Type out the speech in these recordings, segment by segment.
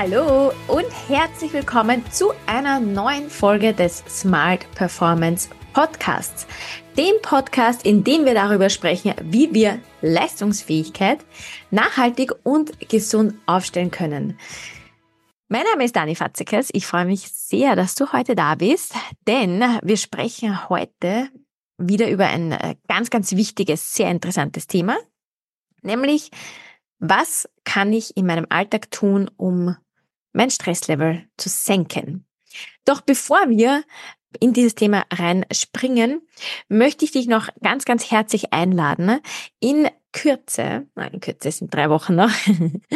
Hallo und herzlich willkommen zu einer neuen Folge des Smart Performance Podcasts. Dem Podcast, in dem wir darüber sprechen, wie wir Leistungsfähigkeit nachhaltig und gesund aufstellen können. Mein Name ist Dani Fatzekes. Ich freue mich sehr, dass du heute da bist, denn wir sprechen heute wieder über ein äh, ganz, ganz wichtiges, sehr interessantes Thema, nämlich was kann ich in meinem Alltag tun, um mein Stresslevel zu senken. Doch bevor wir in dieses Thema reinspringen, möchte ich dich noch ganz, ganz herzlich einladen. In Kürze, nein, in Kürze sind drei Wochen noch,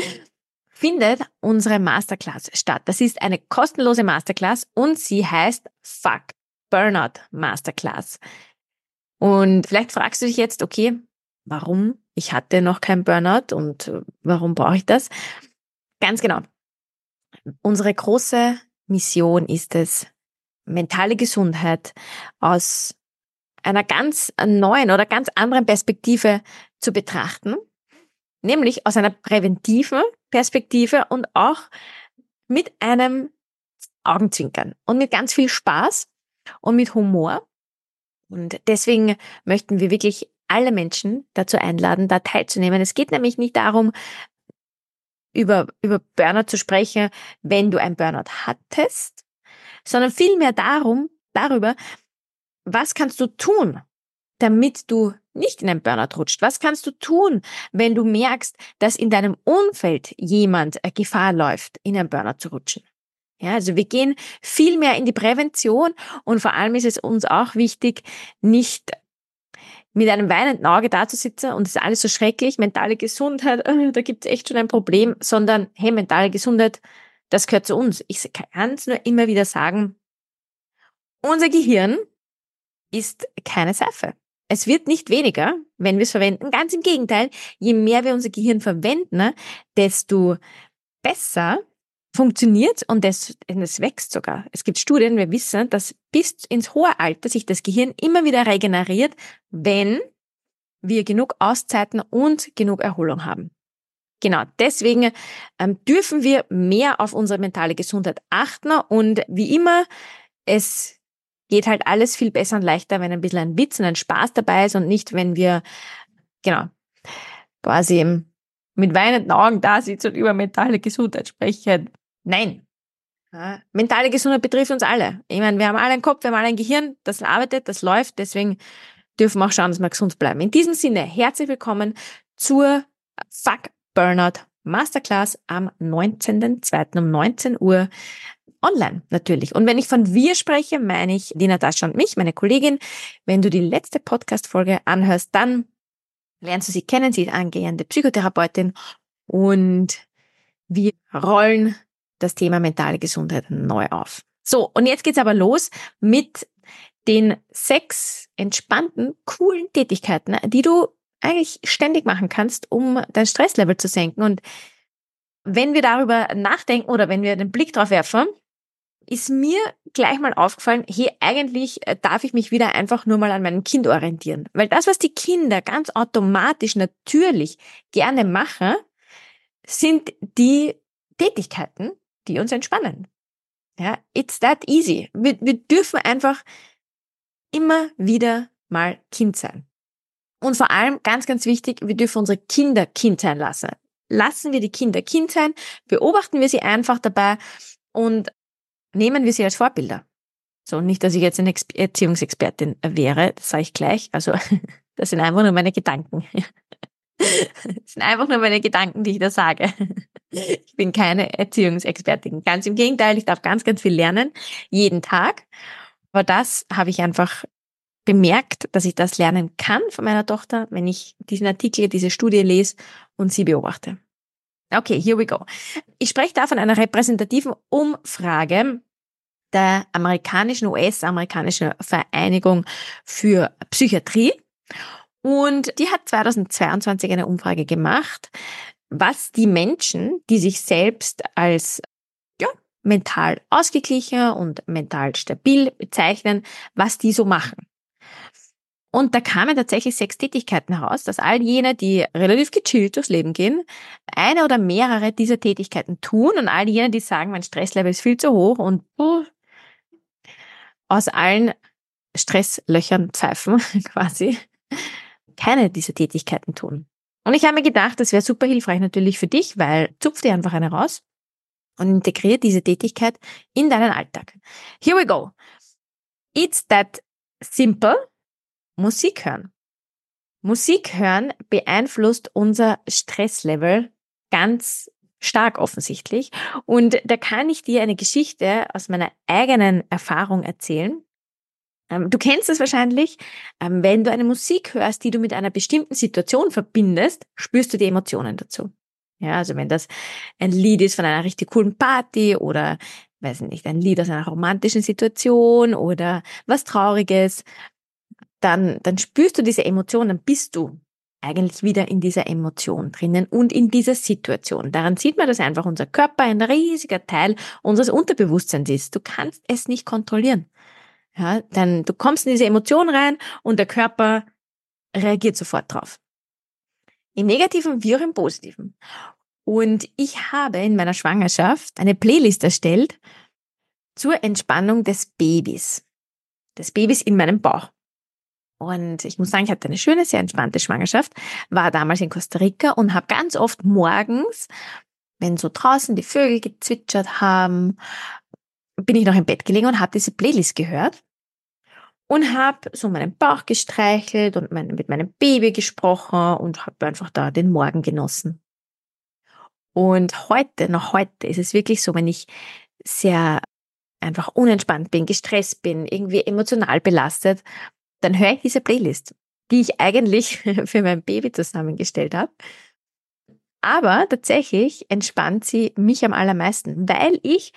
findet unsere Masterclass statt. Das ist eine kostenlose Masterclass und sie heißt Fuck Burnout Masterclass. Und vielleicht fragst du dich jetzt, okay, warum? Ich hatte noch kein Burnout und warum brauche ich das? Ganz genau. Unsere große Mission ist es, mentale Gesundheit aus einer ganz neuen oder ganz anderen Perspektive zu betrachten, nämlich aus einer präventiven Perspektive und auch mit einem Augenzwinkern und mit ganz viel Spaß und mit Humor. Und deswegen möchten wir wirklich alle Menschen dazu einladen, da teilzunehmen. Es geht nämlich nicht darum, über, über Burnout zu sprechen, wenn du ein Burnout hattest, sondern vielmehr darum, darüber, was kannst du tun, damit du nicht in ein Burnout rutscht? Was kannst du tun, wenn du merkst, dass in deinem Umfeld jemand Gefahr läuft, in ein Burnout zu rutschen? Ja, also wir gehen viel mehr in die Prävention und vor allem ist es uns auch wichtig, nicht mit einem weinenden Auge da zu sitzen und es ist alles so schrecklich, mentale Gesundheit, da gibt es echt schon ein Problem, sondern hey, mentale Gesundheit, das gehört zu uns. Ich kann es nur immer wieder sagen, unser Gehirn ist keine Seife. Es wird nicht weniger, wenn wir es verwenden. Ganz im Gegenteil, je mehr wir unser Gehirn verwenden, desto besser funktioniert und es, es wächst sogar. Es gibt Studien, wir wissen, dass bis ins hohe Alter sich das Gehirn immer wieder regeneriert, wenn wir genug Auszeiten und genug Erholung haben. Genau, deswegen ähm, dürfen wir mehr auf unsere mentale Gesundheit achten und wie immer, es geht halt alles viel besser und leichter, wenn ein bisschen ein Witz und ein Spaß dabei ist und nicht, wenn wir, genau, quasi mit weinenden Augen da sitzen und über mentale Gesundheit sprechen. Nein. Ja, mentale Gesundheit betrifft uns alle. Ich meine, wir haben alle einen Kopf, wir haben alle ein Gehirn, das arbeitet, das läuft, deswegen dürfen wir auch schauen, dass wir gesund bleiben. In diesem Sinne, herzlich willkommen zur Fuck Burnout Masterclass am 19.02. um 19 Uhr online natürlich. Und wenn ich von wir spreche, meine ich die Natascha und mich, meine Kollegin. Wenn du die letzte Podcast-Folge anhörst, dann lernst du sie kennen. Sie ist angehende Psychotherapeutin und wir rollen das Thema mentale Gesundheit neu auf. So, und jetzt geht's aber los mit den sechs entspannten, coolen Tätigkeiten, die du eigentlich ständig machen kannst, um dein Stresslevel zu senken. Und wenn wir darüber nachdenken oder wenn wir den Blick drauf werfen, ist mir gleich mal aufgefallen, hey, eigentlich äh, darf ich mich wieder einfach nur mal an meinem Kind orientieren. Weil das, was die Kinder ganz automatisch, natürlich gerne machen, sind die Tätigkeiten, die uns entspannen. Ja, it's that easy. Wir, wir dürfen einfach immer wieder mal Kind sein. Und vor allem, ganz, ganz wichtig, wir dürfen unsere Kinder Kind sein lassen. Lassen wir die Kinder Kind sein, beobachten wir sie einfach dabei und nehmen wir sie als Vorbilder. So, nicht, dass ich jetzt eine Erziehungsexpertin wäre, das sage ich gleich. Also, das sind einfach nur meine Gedanken. Das sind einfach nur meine Gedanken, die ich da sage. Ich bin keine Erziehungsexpertin. Ganz im Gegenteil, ich darf ganz, ganz viel lernen, jeden Tag. Aber das habe ich einfach bemerkt, dass ich das lernen kann von meiner Tochter, wenn ich diesen Artikel, diese Studie lese und sie beobachte. Okay, here we go. Ich spreche da von einer repräsentativen Umfrage der amerikanischen, US-amerikanischen Vereinigung für Psychiatrie. Und die hat 2022 eine Umfrage gemacht, was die Menschen, die sich selbst als ja, mental ausgeglichen und mental stabil bezeichnen, was die so machen. Und da kamen tatsächlich sechs Tätigkeiten heraus, dass all jene, die relativ gechillt durchs Leben gehen, eine oder mehrere dieser Tätigkeiten tun und all jene, die sagen, mein Stresslevel ist viel zu hoch und uh, aus allen Stresslöchern pfeifen quasi, keine dieser Tätigkeiten tun. Und ich habe mir gedacht, das wäre super hilfreich natürlich für dich, weil zupf dir einfach eine raus und integriere diese Tätigkeit in deinen Alltag. Here we go. It's that simple. Musik hören. Musik hören beeinflusst unser Stresslevel ganz stark offensichtlich. Und da kann ich dir eine Geschichte aus meiner eigenen Erfahrung erzählen. Ähm, du kennst es wahrscheinlich, ähm, wenn du eine Musik hörst, die du mit einer bestimmten Situation verbindest, spürst du die Emotionen dazu. Ja, also wenn das ein Lied ist von einer richtig coolen Party oder, weiß nicht, ein Lied aus einer romantischen Situation oder was Trauriges, dann, dann spürst du diese Emotionen, dann bist du eigentlich wieder in dieser Emotion drinnen und in dieser Situation. Daran sieht man, dass einfach unser Körper ein riesiger Teil unseres Unterbewusstseins ist. Du kannst es nicht kontrollieren. Ja, dann du kommst in diese Emotion rein und der Körper reagiert sofort drauf. Im Negativen wie auch im Positiven. Und ich habe in meiner Schwangerschaft eine Playlist erstellt zur Entspannung des Babys. Des Babys in meinem Bauch. Und ich muss sagen, ich hatte eine schöne, sehr entspannte Schwangerschaft, war damals in Costa Rica und habe ganz oft morgens, wenn so draußen die Vögel gezwitschert haben, bin ich noch im Bett gelegen und habe diese Playlist gehört und habe so meinen Bauch gestreichelt und mein, mit meinem Baby gesprochen und habe einfach da den Morgen genossen. Und heute, noch heute ist es wirklich so, wenn ich sehr einfach unentspannt bin, gestresst bin, irgendwie emotional belastet, dann höre ich diese Playlist, die ich eigentlich für mein Baby zusammengestellt habe. Aber tatsächlich entspannt sie mich am allermeisten, weil ich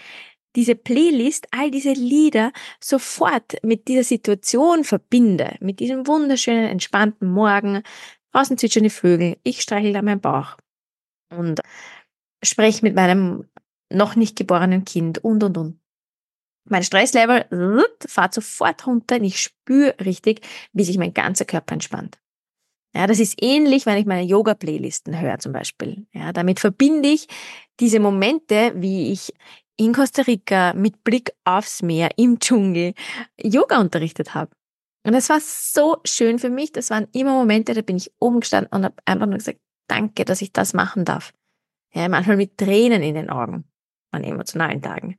diese Playlist, all diese Lieder sofort mit dieser Situation verbinde, mit diesem wunderschönen, entspannten Morgen, draußen zwitschern die Vögel, ich streichel da meinen Bauch und spreche mit meinem noch nicht geborenen Kind und, und, und mein Stresslevel fährt sofort runter und ich spüre richtig, wie sich mein ganzer Körper entspannt. Ja, das ist ähnlich, wenn ich meine Yoga-Playlisten höre zum Beispiel. Ja, damit verbinde ich diese Momente, wie ich in Costa Rica mit Blick aufs Meer im Dschungel Yoga unterrichtet habe. Und es war so schön für mich. Das waren immer Momente, da bin ich oben gestanden und habe einfach nur gesagt, danke, dass ich das machen darf. Ja, manchmal mit Tränen in den Augen an emotionalen Tagen.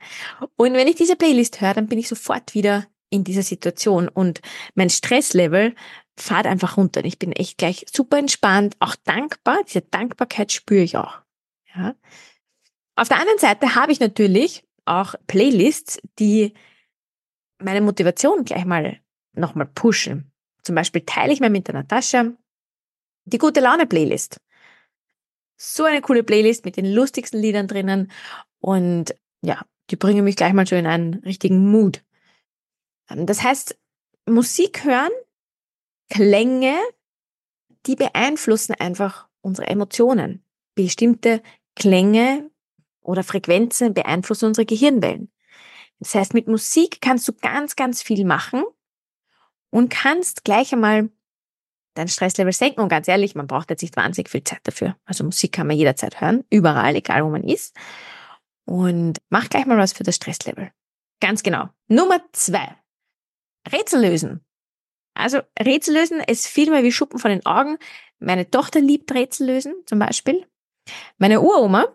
Und wenn ich diese Playlist höre, dann bin ich sofort wieder in dieser Situation und mein Stresslevel fährt einfach runter. Ich bin echt gleich super entspannt, auch dankbar. Diese Dankbarkeit spüre ich auch. Ja. Auf der anderen Seite habe ich natürlich auch Playlists, die meine Motivation gleich mal nochmal pushen. Zum Beispiel teile ich mir mit der Natascha die gute Laune Playlist. So eine coole Playlist mit den lustigsten Liedern drinnen und ja, die bringen mich gleich mal so in einen richtigen Mut. Ähm, das heißt, Musik hören, Klänge, die beeinflussen einfach unsere Emotionen. Bestimmte Klänge oder Frequenzen beeinflussen unsere Gehirnwellen. Das heißt, mit Musik kannst du ganz, ganz viel machen und kannst gleich einmal dein Stresslevel senken. Und ganz ehrlich, man braucht jetzt nicht wahnsinnig viel Zeit dafür. Also Musik kann man jederzeit hören, überall, egal wo man ist. Und mach gleich mal was für das Stresslevel. Ganz genau. Nummer zwei. Rätsel lösen. Also Rätsel lösen ist viel mehr wie Schuppen von den Augen. Meine Tochter liebt Rätsel lösen zum Beispiel. Meine Uroma,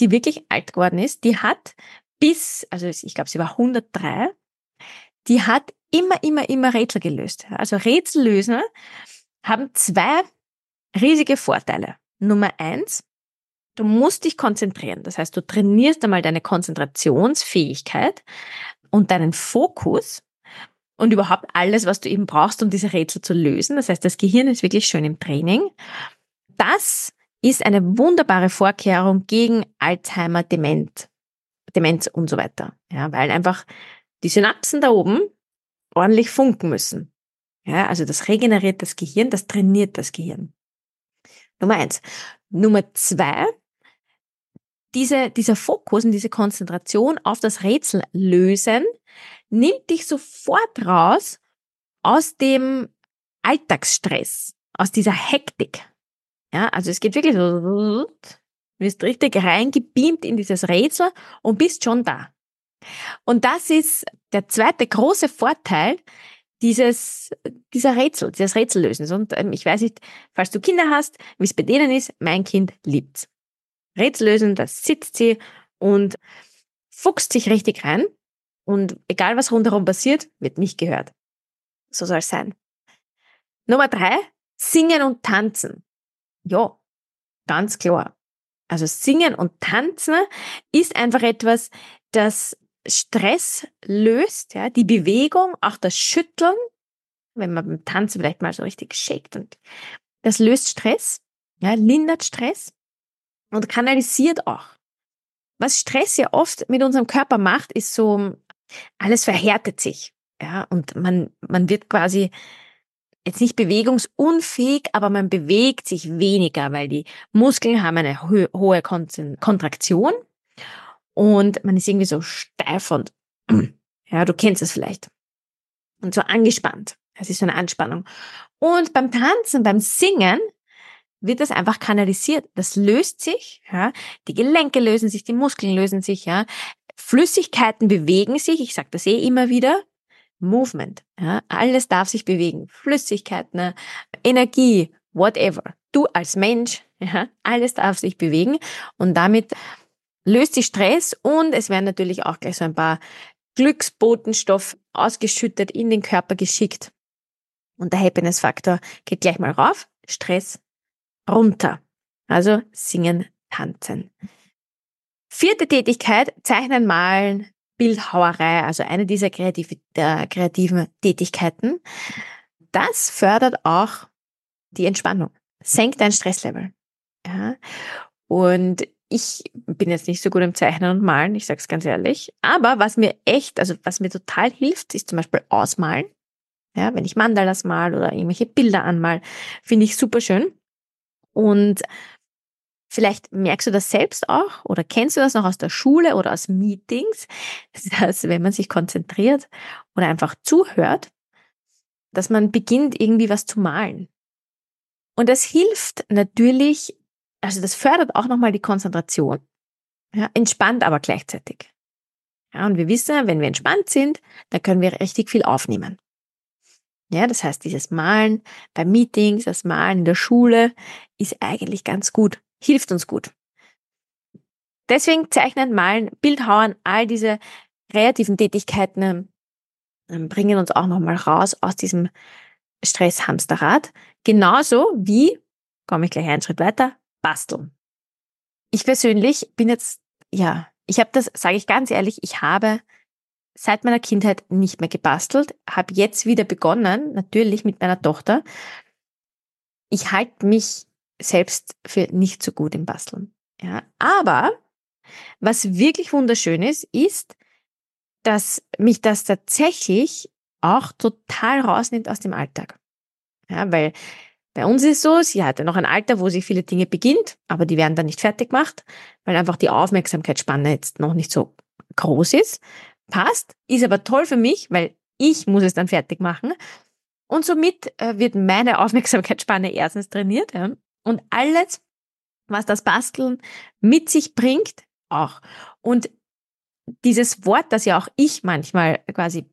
die wirklich alt geworden ist, die hat bis, also ich glaube, sie war 103, die hat immer, immer, immer Rätsel gelöst. Also Rätsel lösen haben zwei riesige Vorteile. Nummer eins, Du musst dich konzentrieren. Das heißt, du trainierst einmal deine Konzentrationsfähigkeit und deinen Fokus und überhaupt alles, was du eben brauchst, um diese Rätsel zu lösen. Das heißt, das Gehirn ist wirklich schön im Training. Das ist eine wunderbare Vorkehrung gegen Alzheimer, Demenz, Demenz und so weiter. Ja, weil einfach die Synapsen da oben ordentlich funken müssen. Ja, also das regeneriert das Gehirn, das trainiert das Gehirn. Nummer eins. Nummer zwei, diese, dieser Fokus und diese Konzentration auf das Rätsel lösen nimmt dich sofort raus aus dem Alltagsstress, aus dieser Hektik. Ja, also es geht wirklich so, du bist richtig reingebeamt in dieses Rätsel und bist schon da. Und das ist der zweite große Vorteil dieses, dieser Rätsel, dieses Rätsellösens. Und ähm, ich weiß nicht, falls du Kinder hast, wie es bei denen ist, mein Kind liebt's. Rätsellösen, da sitzt sie und fuchst sich richtig rein. Und egal was rundherum passiert, wird nicht gehört. So soll es sein. Nummer drei, singen und tanzen. Ja, ganz klar. Also singen und tanzen ist einfach etwas, das Stress löst, ja, die Bewegung, auch das Schütteln, wenn man beim Tanzen vielleicht mal so richtig shakt und das löst Stress, ja, lindert Stress und kanalisiert auch. Was Stress ja oft mit unserem Körper macht, ist so, alles verhärtet sich, ja, und man, man wird quasi jetzt nicht bewegungsunfähig, aber man bewegt sich weniger, weil die Muskeln haben eine hohe Kontraktion und man ist irgendwie so steif und, ja, du kennst es vielleicht. Und so angespannt. Es ist so eine Anspannung. Und beim Tanzen, beim Singen wird das einfach kanalisiert. Das löst sich, ja. Die Gelenke lösen sich, die Muskeln lösen sich, ja. Flüssigkeiten bewegen sich. Ich sage das eh immer wieder. Movement. Ja. Alles darf sich bewegen. Flüssigkeiten, Energie, whatever. Du als Mensch, ja, alles darf sich bewegen. Und damit löst sich Stress und es werden natürlich auch gleich so ein paar Glücksbotenstoff ausgeschüttet, in den Körper geschickt. Und der Happiness-Faktor geht gleich mal rauf, Stress runter. Also singen, tanzen. Vierte Tätigkeit, zeichnen, malen, Bildhauerei, also eine dieser kreativ der kreativen Tätigkeiten. Das fördert auch die Entspannung, senkt dein Stresslevel. Ja. Und ich bin jetzt nicht so gut im Zeichnen und Malen, ich sag's ganz ehrlich. Aber was mir echt, also was mir total hilft, ist zum Beispiel Ausmalen. Ja, wenn ich Mandalas mal oder irgendwelche Bilder anmal, finde ich super schön. Und vielleicht merkst du das selbst auch oder kennst du das noch aus der Schule oder aus Meetings, dass wenn man sich konzentriert oder einfach zuhört, dass man beginnt irgendwie was zu malen. Und das hilft natürlich also das fördert auch nochmal die Konzentration. Ja, entspannt aber gleichzeitig. Ja, und wir wissen, wenn wir entspannt sind, dann können wir richtig viel aufnehmen. Ja, das heißt, dieses Malen bei Meetings, das Malen in der Schule ist eigentlich ganz gut, hilft uns gut. Deswegen zeichnen, malen, Bildhauern, all diese kreativen Tätigkeiten ähm, bringen uns auch nochmal raus aus diesem Stresshamsterrad. Genauso wie, komme ich gleich einen Schritt weiter, basteln. Ich persönlich bin jetzt, ja, ich habe das, sage ich ganz ehrlich, ich habe seit meiner Kindheit nicht mehr gebastelt, habe jetzt wieder begonnen, natürlich mit meiner Tochter. Ich halte mich selbst für nicht so gut im Basteln. Ja, aber was wirklich wunderschön ist, ist, dass mich das tatsächlich auch total rausnimmt aus dem Alltag. Ja, weil bei uns ist es so, sie hatte noch ein Alter, wo sie viele Dinge beginnt, aber die werden dann nicht fertig gemacht, weil einfach die Aufmerksamkeitsspanne jetzt noch nicht so groß ist. Passt, ist aber toll für mich, weil ich muss es dann fertig machen. Und somit äh, wird meine Aufmerksamkeitsspanne erstens trainiert ja, und alles, was das Basteln mit sich bringt, auch. Und dieses Wort, das ja auch ich manchmal quasi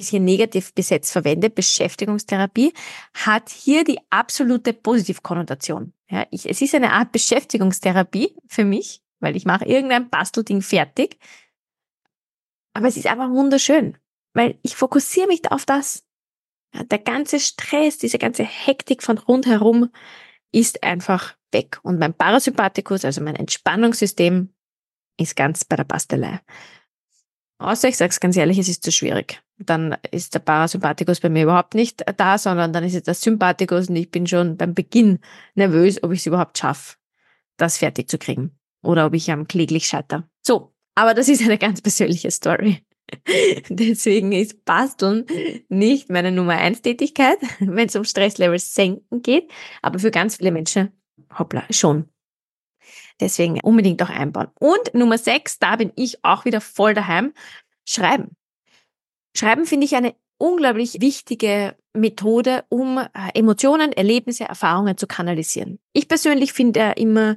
bisschen negativ besetzt verwende, Beschäftigungstherapie, hat hier die absolute Positivkonnotation. Ja, ich, es ist eine Art Beschäftigungstherapie für mich, weil ich mache irgendein Bastelding fertig. Aber es ist einfach wunderschön, weil ich fokussiere mich auf das. Ja, der ganze Stress, diese ganze Hektik von rundherum ist einfach weg. Und mein Parasympathikus, also mein Entspannungssystem, ist ganz bei der Bastelei. Außer ich sage es ganz ehrlich, es ist zu schwierig. Dann ist der Parasympathikus bei mir überhaupt nicht da, sondern dann ist es der Sympathikus und ich bin schon beim Beginn nervös, ob ich es überhaupt schaffe, das fertig zu kriegen. Oder ob ich am kläglich scheiter. So, aber das ist eine ganz persönliche Story. Deswegen ist Basteln nicht meine Nummer eins Tätigkeit, wenn es um Stresslevels senken geht. Aber für ganz viele Menschen, hoppla, schon. Deswegen unbedingt auch einbauen. Und Nummer sechs, da bin ich auch wieder voll daheim. Schreiben. Schreiben finde ich eine unglaublich wichtige Methode, um äh, Emotionen, Erlebnisse, Erfahrungen zu kanalisieren. Ich persönlich finde immer,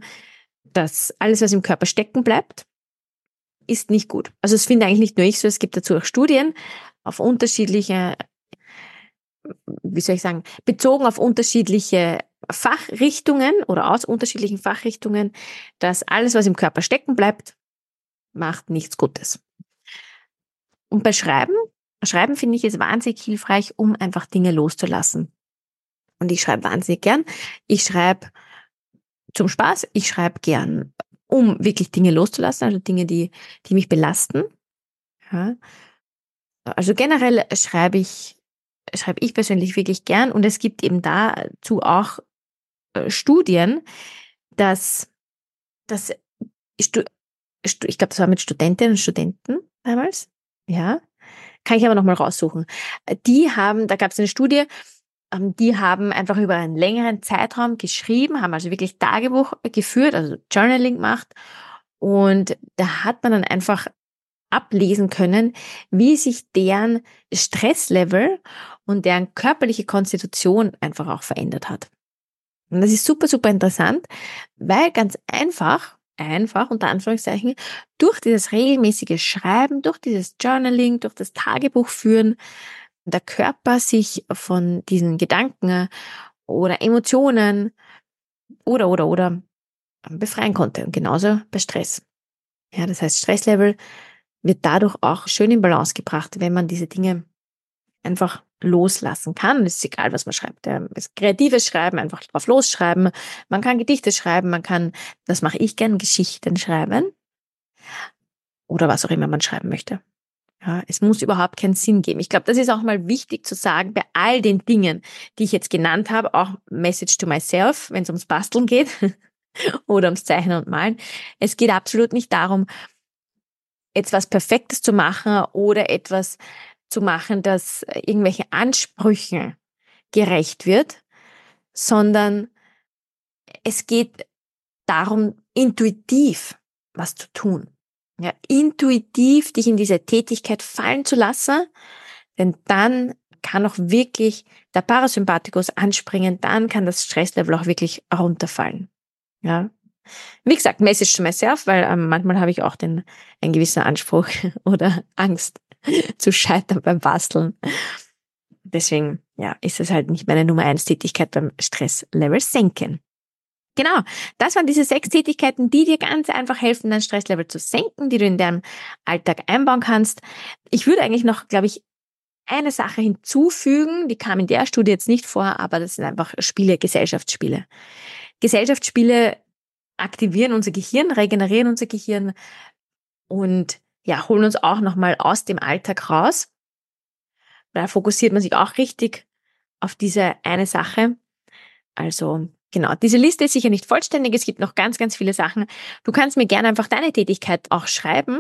dass alles, was im Körper stecken bleibt, ist nicht gut. Also es finde eigentlich nicht nur ich so, es gibt dazu auch Studien auf unterschiedliche, wie soll ich sagen, bezogen auf unterschiedliche Fachrichtungen oder aus unterschiedlichen Fachrichtungen, dass alles, was im Körper stecken bleibt, macht nichts Gutes. Und bei Schreiben, Schreiben finde ich es wahnsinnig hilfreich, um einfach Dinge loszulassen. Und ich schreibe wahnsinnig gern. Ich schreibe zum Spaß, ich schreibe gern, um wirklich Dinge loszulassen, also Dinge, die, die mich belasten. Ja. Also generell schreibe ich, schreibe ich persönlich wirklich gern und es gibt eben dazu auch äh, Studien, dass, dass ich glaube, das war mit Studentinnen und Studenten damals, ja, kann ich aber nochmal raussuchen. Die haben, da gab es eine Studie, die haben einfach über einen längeren Zeitraum geschrieben, haben also wirklich Tagebuch geführt, also Journaling gemacht. Und da hat man dann einfach ablesen können, wie sich deren Stresslevel und deren körperliche Konstitution einfach auch verändert hat. Und das ist super, super interessant, weil ganz einfach, einfach unter Anführungszeichen, durch dieses regelmäßige Schreiben, durch dieses Journaling, durch das Tagebuch führen, der Körper sich von diesen Gedanken oder Emotionen oder, oder, oder befreien konnte. Und genauso bei Stress. Ja, das heißt, Stresslevel wird dadurch auch schön in Balance gebracht, wenn man diese Dinge einfach loslassen kann. Es ist egal, was man schreibt. Das kreatives Schreiben, einfach drauf losschreiben. Man kann Gedichte schreiben, man kann, das mache ich gern, Geschichten schreiben. Oder was auch immer man schreiben möchte. Ja, es muss überhaupt keinen Sinn geben. Ich glaube, das ist auch mal wichtig zu sagen, bei all den Dingen, die ich jetzt genannt habe, auch Message to myself, wenn es ums Basteln geht oder ums Zeichnen und Malen. Es geht absolut nicht darum, etwas Perfektes zu machen oder etwas zu machen, das irgendwelche Ansprüchen gerecht wird, sondern es geht darum, intuitiv was zu tun ja, intuitiv dich in diese Tätigkeit fallen zu lassen, denn dann kann auch wirklich der Parasympathikus anspringen, dann kann das Stresslevel auch wirklich runterfallen. Ja. Wie gesagt, Message to myself, weil ähm, manchmal habe ich auch den, einen gewissen Anspruch oder Angst zu scheitern beim Basteln. Deswegen, ja, ist es halt nicht meine Nummer eins Tätigkeit beim Stresslevel senken. Genau, das waren diese sechs Tätigkeiten, die dir ganz einfach helfen, dein Stresslevel zu senken, die du in deinem Alltag einbauen kannst. Ich würde eigentlich noch, glaube ich, eine Sache hinzufügen, die kam in der Studie jetzt nicht vor, aber das sind einfach Spiele, Gesellschaftsspiele. Gesellschaftsspiele aktivieren unser Gehirn, regenerieren unser Gehirn und ja, holen uns auch nochmal aus dem Alltag raus. Da fokussiert man sich auch richtig auf diese eine Sache. Also Genau, diese Liste ist sicher nicht vollständig. Es gibt noch ganz, ganz viele Sachen. Du kannst mir gerne einfach deine Tätigkeit auch schreiben.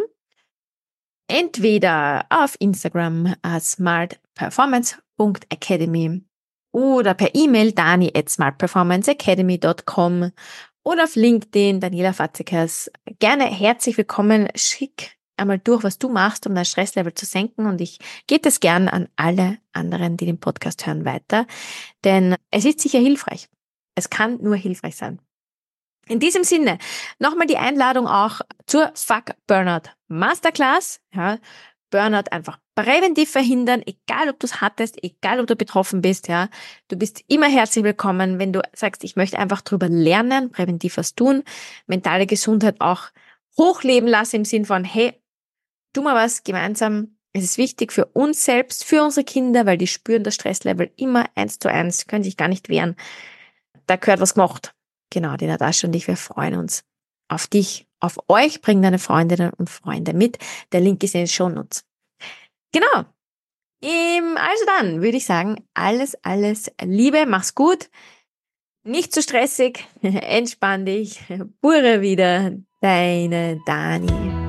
Entweder auf Instagram uh, smartperformance.academy oder per E-Mail dani at smartperformanceacademy.com oder auf LinkedIn Daniela Fatzekers. Gerne herzlich willkommen. Schick einmal durch, was du machst, um dein Stresslevel zu senken und ich gebe das gern an alle anderen, die den Podcast hören, weiter, denn es ist sicher hilfreich. Es kann nur hilfreich sein. In diesem Sinne, nochmal die Einladung auch zur Fuck Burnout Masterclass. Ja, Burnout einfach präventiv verhindern, egal ob du es hattest, egal ob du betroffen bist, ja. Du bist immer herzlich willkommen, wenn du sagst, ich möchte einfach drüber lernen, präventiv was tun, mentale Gesundheit auch hochleben lassen im Sinn von, hey, tu mal was gemeinsam. Es ist wichtig für uns selbst, für unsere Kinder, weil die spüren das Stresslevel immer eins zu eins, können sich gar nicht wehren da gehört was gemacht. Genau, die Natascha und ich, wir freuen uns auf dich, auf euch. Bring deine Freundinnen und Freunde mit. Der Link ist in den Shownotes. Genau. Also dann würde ich sagen, alles, alles Liebe, mach's gut. Nicht zu stressig, entspann dich, pure wieder, deine Dani.